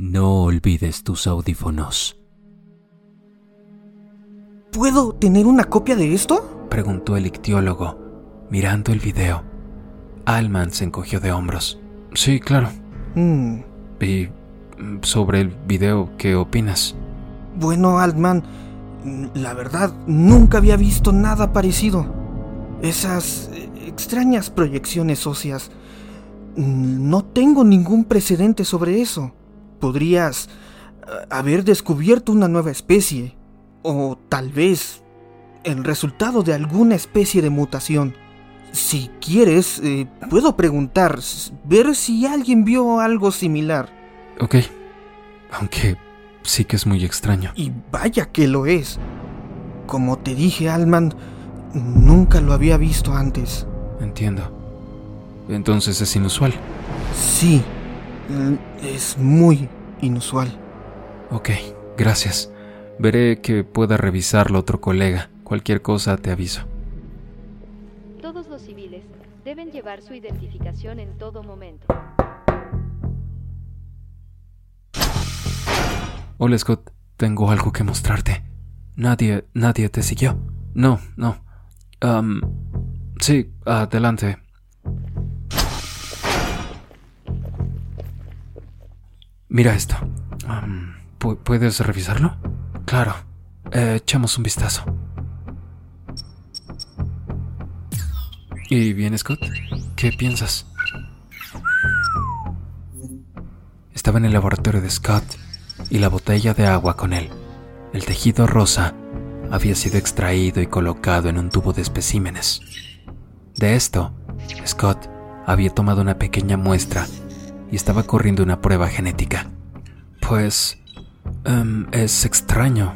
No olvides tus audífonos. ¿Puedo tener una copia de esto? Preguntó el ictiólogo, mirando el video. Alman se encogió de hombros. Sí, claro. Mm, ¿Y mm, sobre el video qué opinas? Bueno, Altman, la verdad, nunca había visto nada parecido. Esas eh, extrañas proyecciones óseas. mm, No tengo ningún precedente sobre eso. Podrías eh, haber descubierto una nueva especie. O tal vez el resultado de alguna especie de mutación. Si quieres, eh, puedo preguntar, ver si alguien vio algo similar. Ok. Aunque sí que es muy extraño. Y vaya que lo es. Como te dije, Alman, nunca lo había visto antes. Entiendo. Entonces es inusual. Sí, es muy inusual. Ok, gracias. Veré que pueda revisarlo otro colega. Cualquier cosa te aviso. Todos los civiles deben llevar su identificación en todo momento. Hola Scott, tengo algo que mostrarte. Nadie, nadie te siguió. No, no. Am, sí, adelante. Mira esto. Am, ¿pu- ¿Puedes revisarlo? Claro. Eh, echamos un vistazo. ¿Y bien, Scott? ¿Qué piensas? Estaba en el laboratorio de Scott y la botella de agua con él. El tejido rosa había sido extraído y colocado en un tubo de especímenes. De esto, Scott había tomado una pequeña muestra y estaba corriendo una prueba genética. Pues... em, es extraño.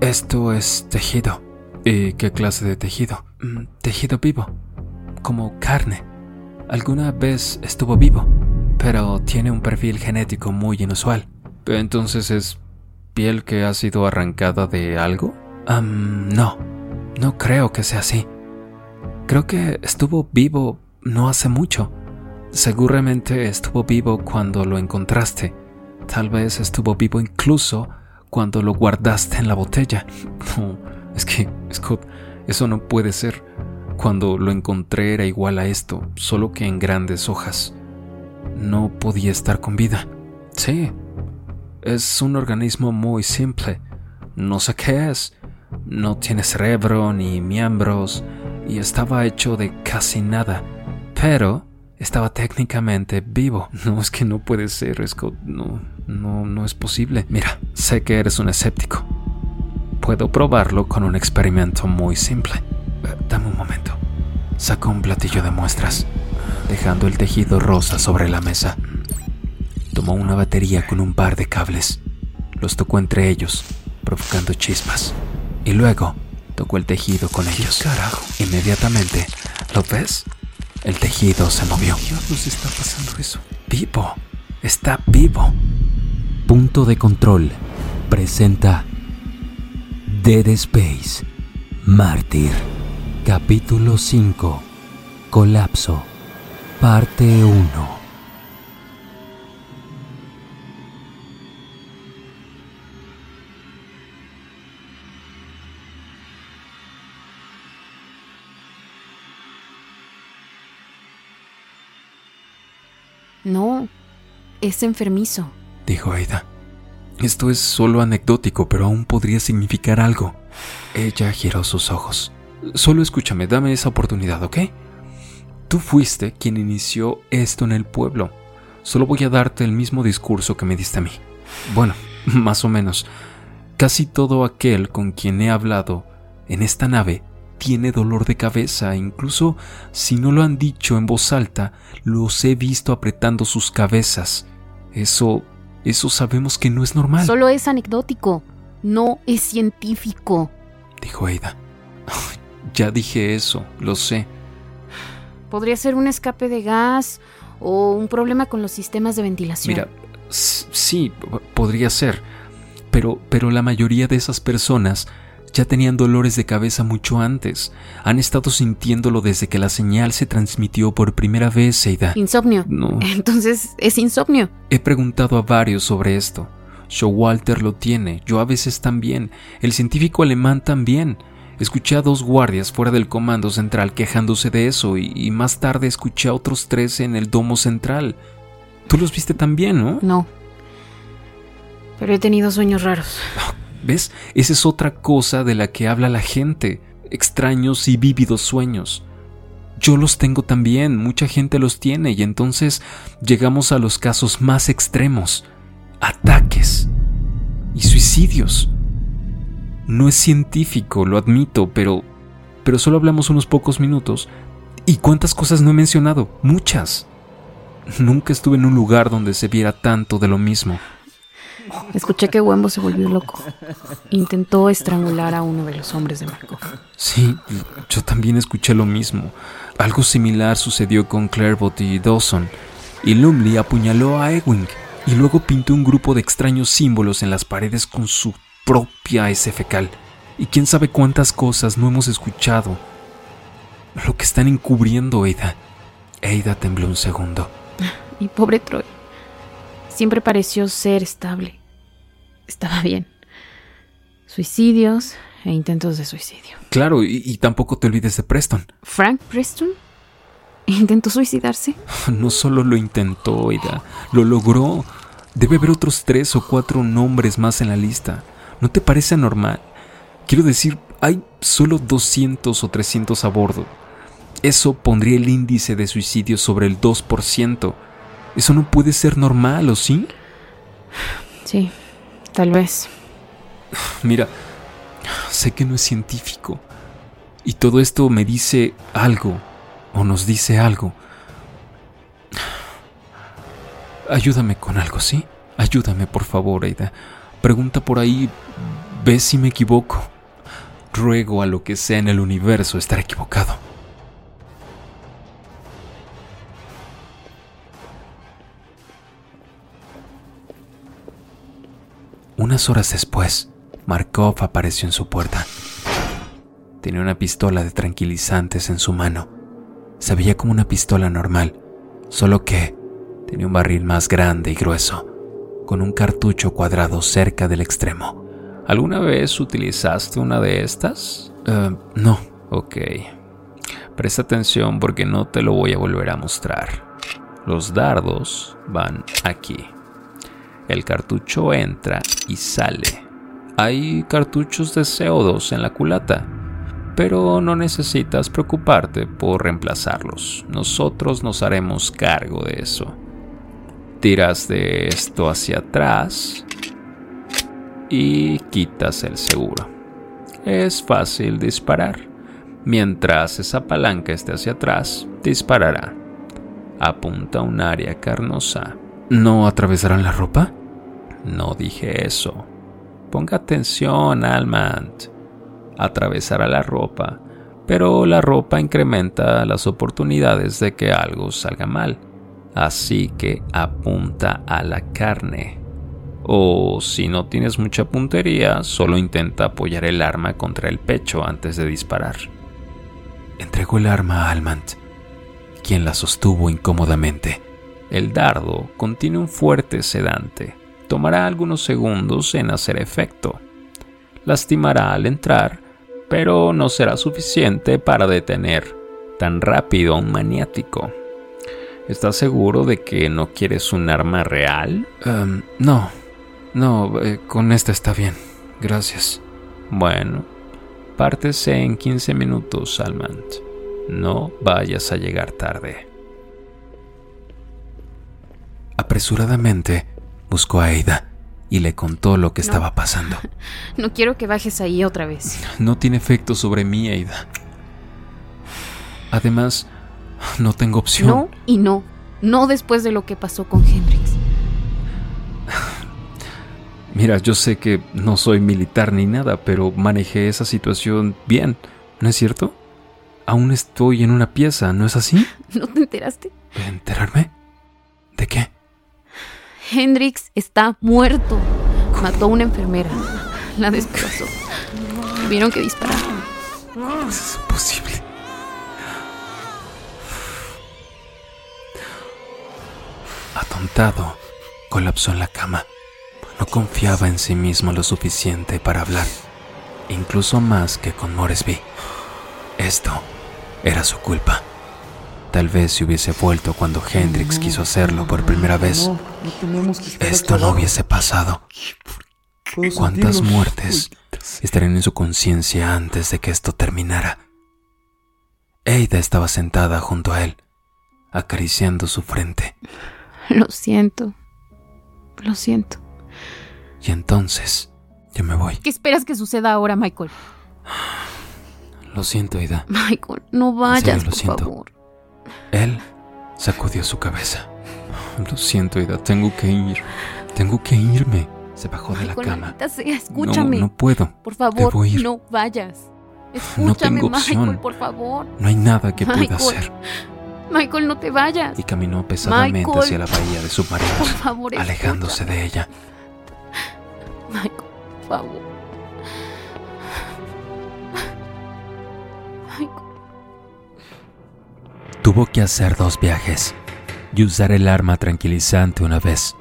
Esto es tejido. ¿Y qué clase de tejido? Mm, tejido vivo. Como carne. Alguna vez estuvo vivo, pero tiene un perfil genético muy inusual. Entonces es piel que ha sido arrancada de algo? Am, no, no creo que sea así. Creo que estuvo vivo no hace mucho. Seguramente estuvo vivo cuando lo encontraste. Tal vez estuvo vivo incluso cuando lo guardaste en la botella. No, es que, Scott, eso no puede ser. Cuando lo encontré era igual a esto, solo que en grandes hojas. No podía estar con vida. Sí, es un organismo muy simple. No sé qué es. No tiene cerebro ni miembros y estaba hecho de casi nada. Pero estaba técnicamente vivo. No es que no puede ser, Scott. No, no, no es posible. Mira, sé que eres un escéptico. Puedo probarlo con un experimento muy simple. Eh, Dame un momento. Sacó un platillo de muestras, dejando el tejido rosa sobre la mesa. Tomó una batería con un par de cables. Los tocó entre ellos, provocando chispas. Y luego tocó el tejido con ellos. carajo? Inmediatamente, ¿lo ves? El tejido se movió. ¿Qué diablos está pasando eso? Vivo. Está vivo. Punto de control presenta Dead Space Mártir Capítulo 5 Colapso Parte 1 es enfermizo. dijo Aida. Esto es solo anecdótico, pero aún podría significar algo. Ella giró sus ojos. Solo escúchame, dame esa oportunidad, ¿ok? Tú fuiste quien inició esto en el pueblo. Solo voy a darte el mismo discurso que me diste a mí. Bueno, más o menos. Casi todo aquel con quien he hablado en esta nave tiene dolor de cabeza, incluso si no lo han dicho en voz alta, los he visto apretando sus cabezas. Eso, eso sabemos que no es normal, Solo es anecdótico. No es científico. dijo Ada. Ya dije eso, lo sé. Podría ser un escape de gas o un problema con los sistemas de ventilación. Mira, sí, podría ser, pero, pero la mayoría de esas personas ya tenían dolores de cabeza mucho antes. Han estado sintiéndolo desde que la señal se transmitió por primera vez, Seida. Insomnio. No. Entonces, es insomnio. He preguntado a varios sobre esto. Showalter lo tiene, yo a veces también, el científico alemán también. Escuché a dos guardias fuera del comando central quejándose de eso y, y más tarde escuché a otros tres en el domo central. Tú los viste también, ¿no? No. Pero he tenido sueños raros. ¿Ves? Esa es otra cosa de la que habla la gente. Extraños y vívidos sueños. Yo los tengo también, mucha gente los tiene y entonces llegamos a los casos más extremos. Ataques y suicidios. No es científico, lo admito, pero pero solo hablamos unos pocos minutos. ¿Y cuántas cosas no he mencionado? Muchas. Nunca estuve en un lugar donde se viera tanto de lo mismo. Escuché que Wembo se volvió loco. Intentó estrangular a uno de los hombres de Marco. Sí, yo también escuché lo mismo. Algo similar sucedió con Clarebot y Dawson. Y Lumley apuñaló a Ewing y luego pintó un grupo de extraños símbolos en las paredes con su propia S fecal. Y quién sabe cuántas cosas no hemos escuchado. Lo que están encubriendo, Ada. Ada tembló un segundo. Y pobre Troy. Siempre pareció ser estable. Estaba bien. Suicidios e intentos de suicidio. Claro, y, y tampoco te olvides de Preston. ¿Frank Preston? ¿Intentó suicidarse? No solo lo intentó, Ada, lo logró. Debe haber otros tres o cuatro nombres más en la lista. ¿No te parece normal? Quiero decir, hay solo 200 o 300 a bordo. Eso pondría el índice de suicidio sobre el 2%. Eso no puede ser normal, ¿o sí? Sí, tal vez. Mira, sé que no es científico. Y todo esto me dice algo, o nos dice algo. Ayúdame con algo, ¿sí? Ayúdame, por favor, Aida. Pregunta por ahí, ve si me equivoco. Ruego a lo que sea en el universo estar equivocado. Horas después, Markov apareció en su puerta. Tenía una pistola de tranquilizantes en su mano. Se veía como una pistola normal, solo que tenía un barril más grande y grueso, con un cartucho cuadrado cerca del extremo. ¿Alguna vez utilizaste una de estas? Eh, no. Ok. Presta atención porque no te lo voy a volver a mostrar. Los dardos van aquí. El cartucho entra y sale. Hay cartuchos de CO2 en la culata, pero no necesitas preocuparte por reemplazarlos. Nosotros nos haremos cargo de eso. Tiras de esto hacia atrás y quitas el seguro. Es fácil disparar. Mientras esa palanca esté hacia atrás, disparará. Apunta un área carnosa. ¿No atravesarán la ropa? No dije eso. Ponga atención, Almant. Atravesará la ropa, pero la ropa incrementa las oportunidades de que algo salga mal. Así que apunta a la carne. O si no tienes mucha puntería, solo intenta apoyar el arma contra el pecho antes de disparar. Entregó el arma a Almant, quien la sostuvo incómodamente. El dardo contiene un fuerte sedante. Tomará algunos segundos en hacer efecto. Lastimará al entrar, pero no será suficiente para detener tan rápido a un maniático. ¿Estás seguro de que no quieres un arma real? Um, no, no, eh, con esta está bien. Gracias. Bueno, pártese en 15 minutos, Salmant. No vayas a llegar tarde. Apresuradamente buscó a Aida y le contó lo que No. estaba pasando. No quiero que bajes ahí otra vez. No tiene efecto sobre mí, Aida. Además, no tengo opción. No y no. No después de lo que pasó con Hendrix. Mira, yo sé que no soy militar ni nada, pero manejé esa situación bien, ¿no es cierto? Aún estoy en una pieza, ¿no es así? ¿No te enteraste? ¿Enterarme? ¿De qué? Hendrix está muerto. Mató a una enfermera. La despedazó. Tuvieron que disparar. ¿Cómo es posible? Atontado, colapsó en la cama. No confiaba en sí mismo lo suficiente para hablar, incluso más que con Moresby. Esto era su culpa. Tal vez si hubiese vuelto cuando Hendrix quiso hacerlo por primera vez, esto no hubiese pasado. ¿Cuántas muertes estarían en su conciencia antes de que esto terminara? Eida estaba sentada junto a él, acariciando su frente. Lo siento. Lo siento. Y entonces, yo me voy. ¿Qué esperas que suceda ahora, Michael? Lo siento, Aida. Michael, no vayas, serio, lo por siento. favor. Él sacudió su cabeza. Lo siento, Aida, tengo que ir. Tengo que irme. Se bajó de la cama. sea, escúchame. No, no puedo. por favor, debo ir. no vayas. No Escúchame, tengo opción. Michael, por favor. No hay nada que pueda hacer. Michael, no te vayas. Y caminó pesadamente Michael. hacia la bahía de Por submarinos, favor, alejándose escúchame. de ella. Michael, por favor. Michael. Tuvo que hacer dos viajes y usar el arma tranquilizante una vez.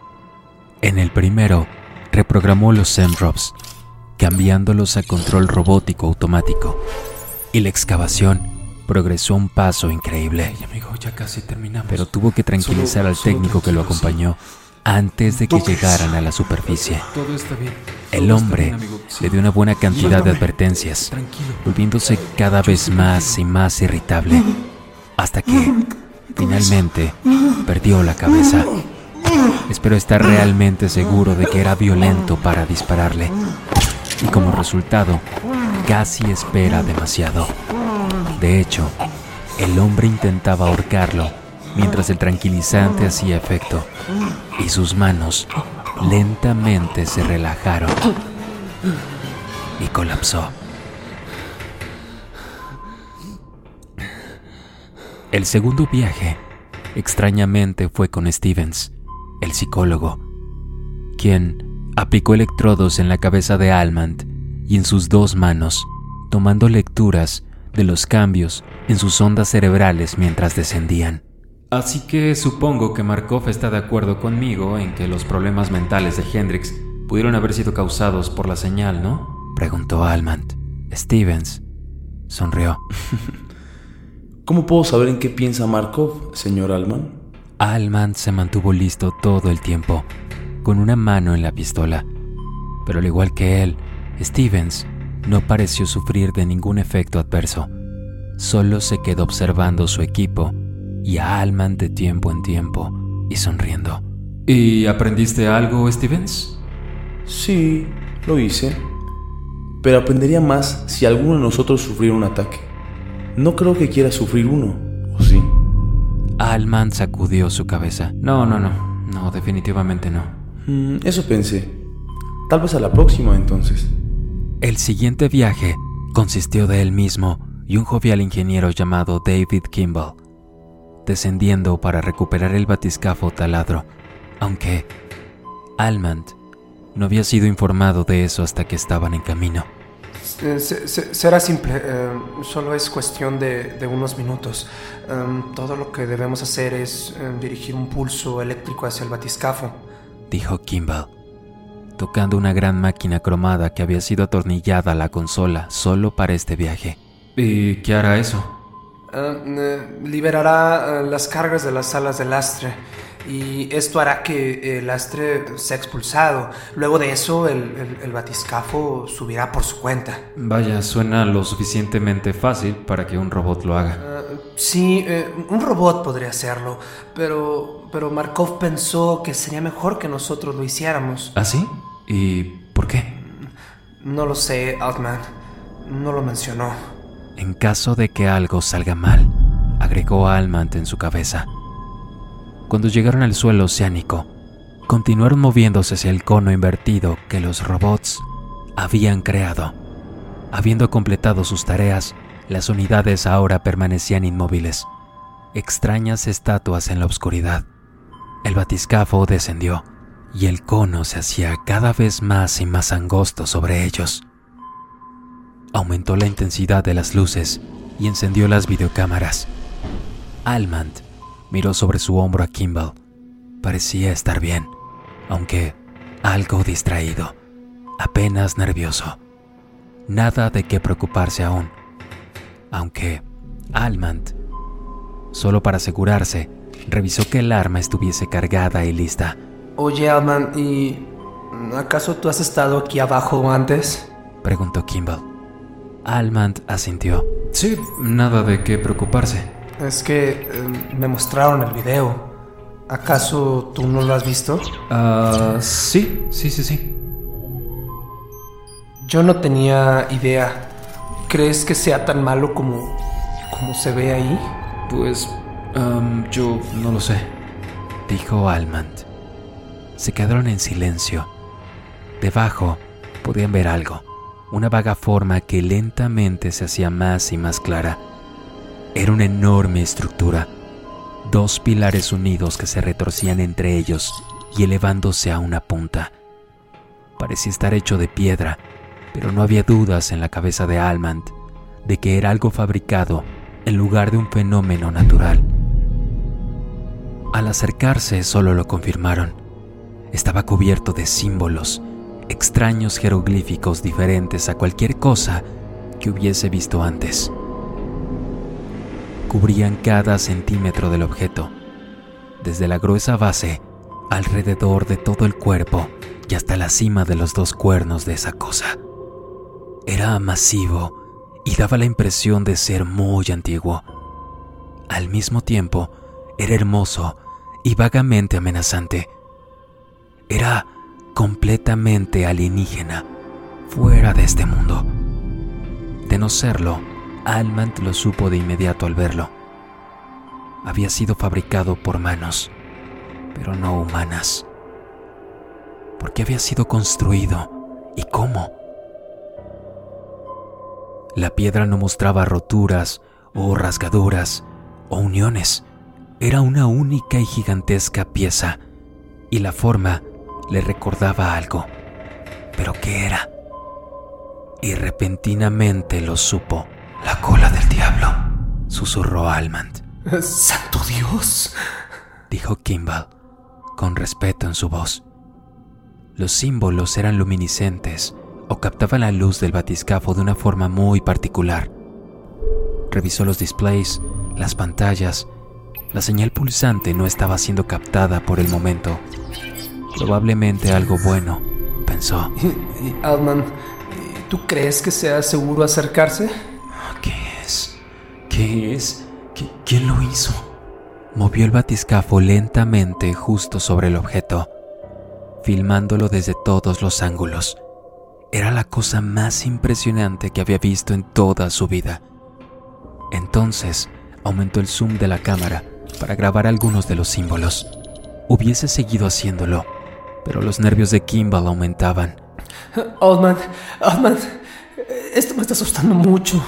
En el primero, reprogramó los Semdrops, cambiándolos a control robótico automático. Y la excavación progresó un paso increíble. amigo, ya casi terminamos. Pero tuvo que tranquilizar Solo- al técnico que lo acompañó antes de que toques. llegaran a la superficie. Todo está bien. El Todo hombre bien, amigo. Sí. le dio una buena cantidad de advertencias, Tranquilo. volviéndose cada vez más y más irritable, hasta que finalmente perdió la cabeza. Espero estar realmente seguro de que era violento para dispararle, y como resultado, casi espera demasiado. De hecho, el hombre intentaba ahorcarlo mientras el tranquilizante hacía efecto, y sus manos lentamente se relajaron y colapsó. El segundo viaje, extrañamente, fue con Stevens, el psicólogo, quien aplicó electrodos en la cabeza de Almand y en sus dos manos, tomando lecturas de los cambios en sus ondas cerebrales mientras descendían. Así que supongo que Markov está de acuerdo conmigo en que los problemas mentales de Hendrix pudieron haber sido causados por la señal, ¿no? Preguntó Almand. Stevens sonrió. ¿Cómo puedo saber en qué piensa Markov, señor Alman? Almand se mantuvo listo todo el tiempo, con una mano en la pistola. Pero al igual que él, Stevens no pareció sufrir de ningún efecto adverso. Solo se quedó observando su equipo y a Alman de tiempo en tiempo y sonriendo. ¿Y aprendiste algo, Stevens? Sí, lo hice. Pero aprendería más si alguno de nosotros sufriera un ataque. No creo que quiera sufrir uno, ¿o sí? Alman sacudió su cabeza. No, no, no. No, definitivamente no. Mm, eso pensé. Tal vez a la próxima entonces. El siguiente viaje consistió de él mismo y un jovial ingeniero llamado David Kimball, descendiendo para recuperar el batiscafo taladro, aunque Almand no había sido informado de eso hasta que estaban en camino. Eh, se- se- será simple, eh, solo es cuestión de, de unos minutos. Em, todo lo que debemos hacer es em, dirigir un pulso eléctrico hacia el batiscafo. dijo Kimball, tocando una gran máquina cromada que había sido atornillada a la consola solo para este viaje. ¿Y qué hará eso? Eh, eh, liberará eh, las cargas de las alas del lastre y esto hará que el lastre sea expulsado. Luego de eso, el, el- el batiscafo subirá por su cuenta. Vaya, suena lo suficientemente fácil para que un robot lo haga. Eh, sí, eh, un robot podría hacerlo, pero, pero Markov pensó que sería mejor que nosotros lo hiciéramos. ¿Ah, sí? ¿Y por qué? No lo sé, Altman. No lo mencionó. En caso de que algo salga mal, agregó Almant en su cabeza. Cuando llegaron al suelo oceánico, continuaron moviéndose hacia el cono invertido que los robots habían creado. Habiendo completado sus tareas, las unidades ahora permanecían inmóviles, extrañas estatuas en la oscuridad. El batiscafo descendió y el cono se hacía cada vez más y más angosto sobre ellos. aumentó la intensidad de las luces y encendió las videocámaras. Almand miró sobre su hombro a Kimball. Parecía estar bien, aunque algo distraído, apenas nervioso. Nada de qué preocuparse aún, aunque Almand, solo para asegurarse, revisó que el arma estuviese cargada y lista. Oye, Alman, ¿y acaso tú has estado aquí abajo antes? Preguntó Kimball. Almand asintió. Sí, nada de qué preocuparse. Es que eh, me mostraron el video. ¿Acaso tú no lo has visto? Ah, sí, sí, sí, sí. Yo no tenía idea. ¿Crees que sea tan malo como, como se ve ahí? Pues yo no lo sé, dijo Almand. Se quedaron en silencio. Debajo podían ver algo, una vaga forma que lentamente se hacía más y más clara. Era una enorme estructura, dos pilares unidos que se retorcían entre ellos y elevándose a una punta. Parecía estar hecho de piedra, pero no había dudas en la cabeza de Almand de que era algo fabricado en lugar de un fenómeno natural. Al acercarse solo lo confirmaron. Estaba cubierto de símbolos, extraños jeroglíficos diferentes a cualquier cosa que hubiese visto antes. Cubrían cada centímetro del objeto, desde la gruesa base alrededor de todo el cuerpo y hasta la cima de los dos cuernos de esa cosa. Era masivo y daba la impresión de ser muy antiguo. Al mismo tiempo, era hermoso y vagamente amenazante. Era completamente alienígena, fuera de este mundo. De no serlo, Almant lo supo de inmediato al verlo. Había sido fabricado por manos, pero no humanas. ¿Por qué había sido construido y cómo? La piedra no mostraba roturas o rasgaduras o uniones. Era una única y gigantesca pieza, y la forma le recordaba algo. ¿Pero qué era? Y repentinamente lo supo. La cola del diablo, susurró Almand. ¡Santo Dios! dijo Kimball, con respeto en su voz. Los símbolos eran luminiscentes o captaban la luz del batiscafo de una forma muy particular. Revisó los displays, las pantallas la señal pulsante no estaba siendo captada por el momento. Probablemente algo bueno, pensó. Altman, ¿tú crees que sea seguro acercarse? ¿Qué es? ¿Quién lo hizo? Movió el batiscafo lentamente justo sobre el objeto, filmándolo desde todos los ángulos. Era la cosa más impresionante que había visto en toda su vida. Entonces aumentó el zoom de la cámara para grabar algunos de los símbolos. Hubiese seguido haciéndolo, pero los nervios de Kimball aumentaban. Oldman, Oldman, esto me está asustando mucho.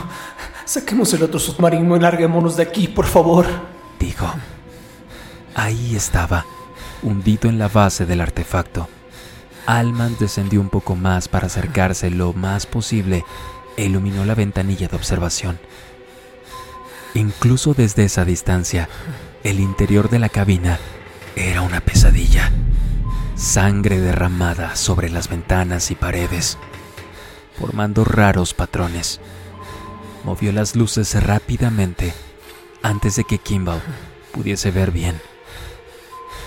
Saquemos el otro submarino y larguémonos de aquí, por favor. Dijo. Ahí estaba, hundido en la base del artefacto. Alman descendió un poco más para acercarse lo más posible e iluminó la ventanilla de observación. Incluso desde esa distancia, el interior de la cabina era una pesadilla. Sangre derramada sobre las ventanas y paredes, formando raros patrones. Movió las luces rápidamente antes de que Kimball pudiese ver bien.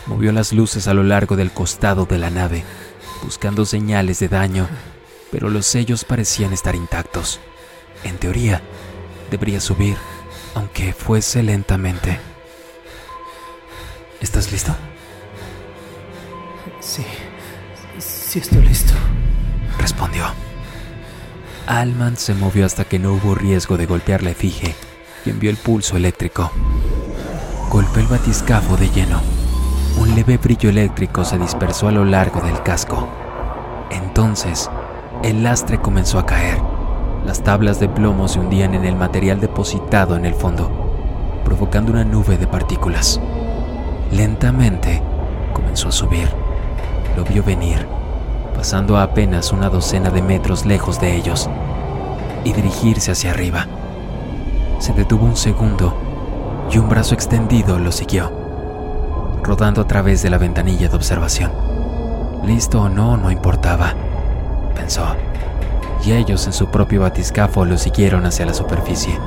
Movió las luces a lo largo del costado de la nave, buscando señales de daño, pero los sellos parecían estar intactos. En teoría, debería subir, aunque fuese lentamente. ¿Estás listo? Sí, sí estoy listo. Respondió. Alman se movió hasta que no hubo riesgo de golpear la efigie y envió el pulso eléctrico. Golpeó el batiscafo de lleno. Un leve brillo eléctrico se dispersó a lo largo del casco. Entonces, el lastre comenzó a caer. Las tablas de plomo se hundían en el material depositado en el fondo, provocando una nube de partículas. Lentamente comenzó a subir. Lo vio venir, pasando apenas una docena de metros lejos de ellos. y dirigirse hacia arriba. Se detuvo un segundo y un brazo extendido lo siguió, rodando a través de la ventanilla de observación. Listo o no, no importaba, pensó, y ellos en su propio batiscafo lo siguieron hacia la superficie.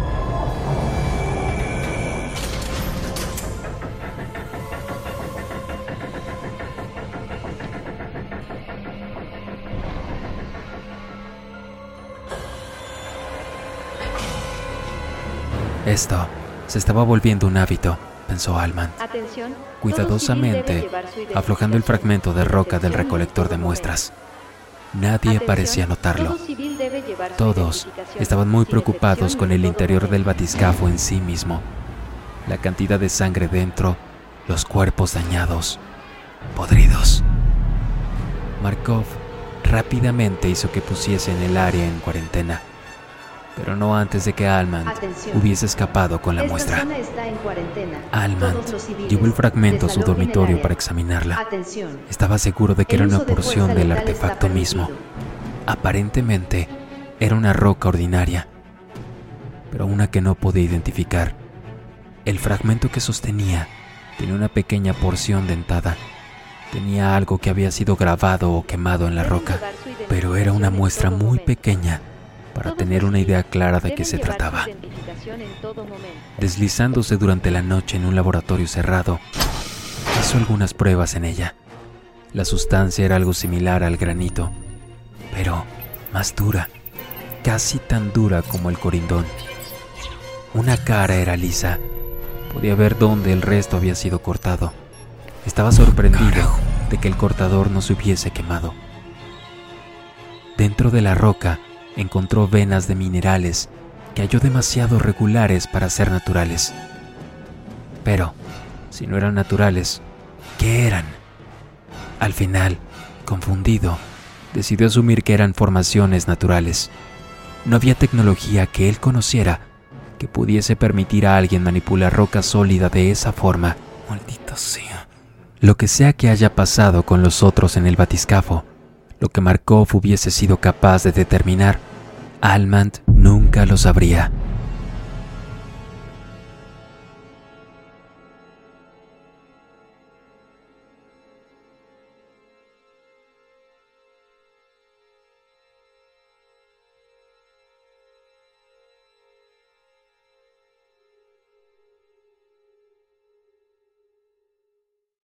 Esto se estaba volviendo un hábito, pensó Alman, Atención. cuidadosamente aflojando el fragmento de roca del recolector de muestras. Nadie parecía notarlo. Todos estaban muy preocupados con el interior del batiscafo en sí mismo. La cantidad de sangre dentro, los cuerpos dañados, podridos. Markov rápidamente hizo que pusiesen el área en cuarentena, pero no antes de que Alman Atención. hubiese escapado con la Esta muestra. zona está en cuarentena. Llevó el fragmento a su dormitorio para examinarla. Atención. Estaba seguro de que El era una de porción del artefacto mismo. Aparentemente era una roca ordinaria, pero una que no podía identificar. El fragmento que sostenía tenía una pequeña porción dentada. Tenía algo que había sido grabado o quemado en la roca, pero era una muestra muy pequeña para tener una idea clara de qué se trataba. Deslizándose durante la noche en un laboratorio cerrado, hizo algunas pruebas en ella. La sustancia era algo similar al granito, pero más dura, casi tan dura como el corindón. Una cara era lisa, podía ver dónde el resto había sido cortado. Estaba sorprendido de que el cortador no se hubiese quemado. Dentro de la roca encontró venas de minerales que halló demasiado regulares para ser naturales. Pero, si no eran naturales, ¿qué eran? Al final, confundido, decidió asumir que eran formaciones naturales. No había tecnología que él conociera que pudiese permitir a alguien manipular roca sólida de esa forma. Maldita sea. Lo que sea que haya pasado con los otros en el batiscafo, lo que Markov hubiese sido capaz de determinar, Almand nunca lo sabría.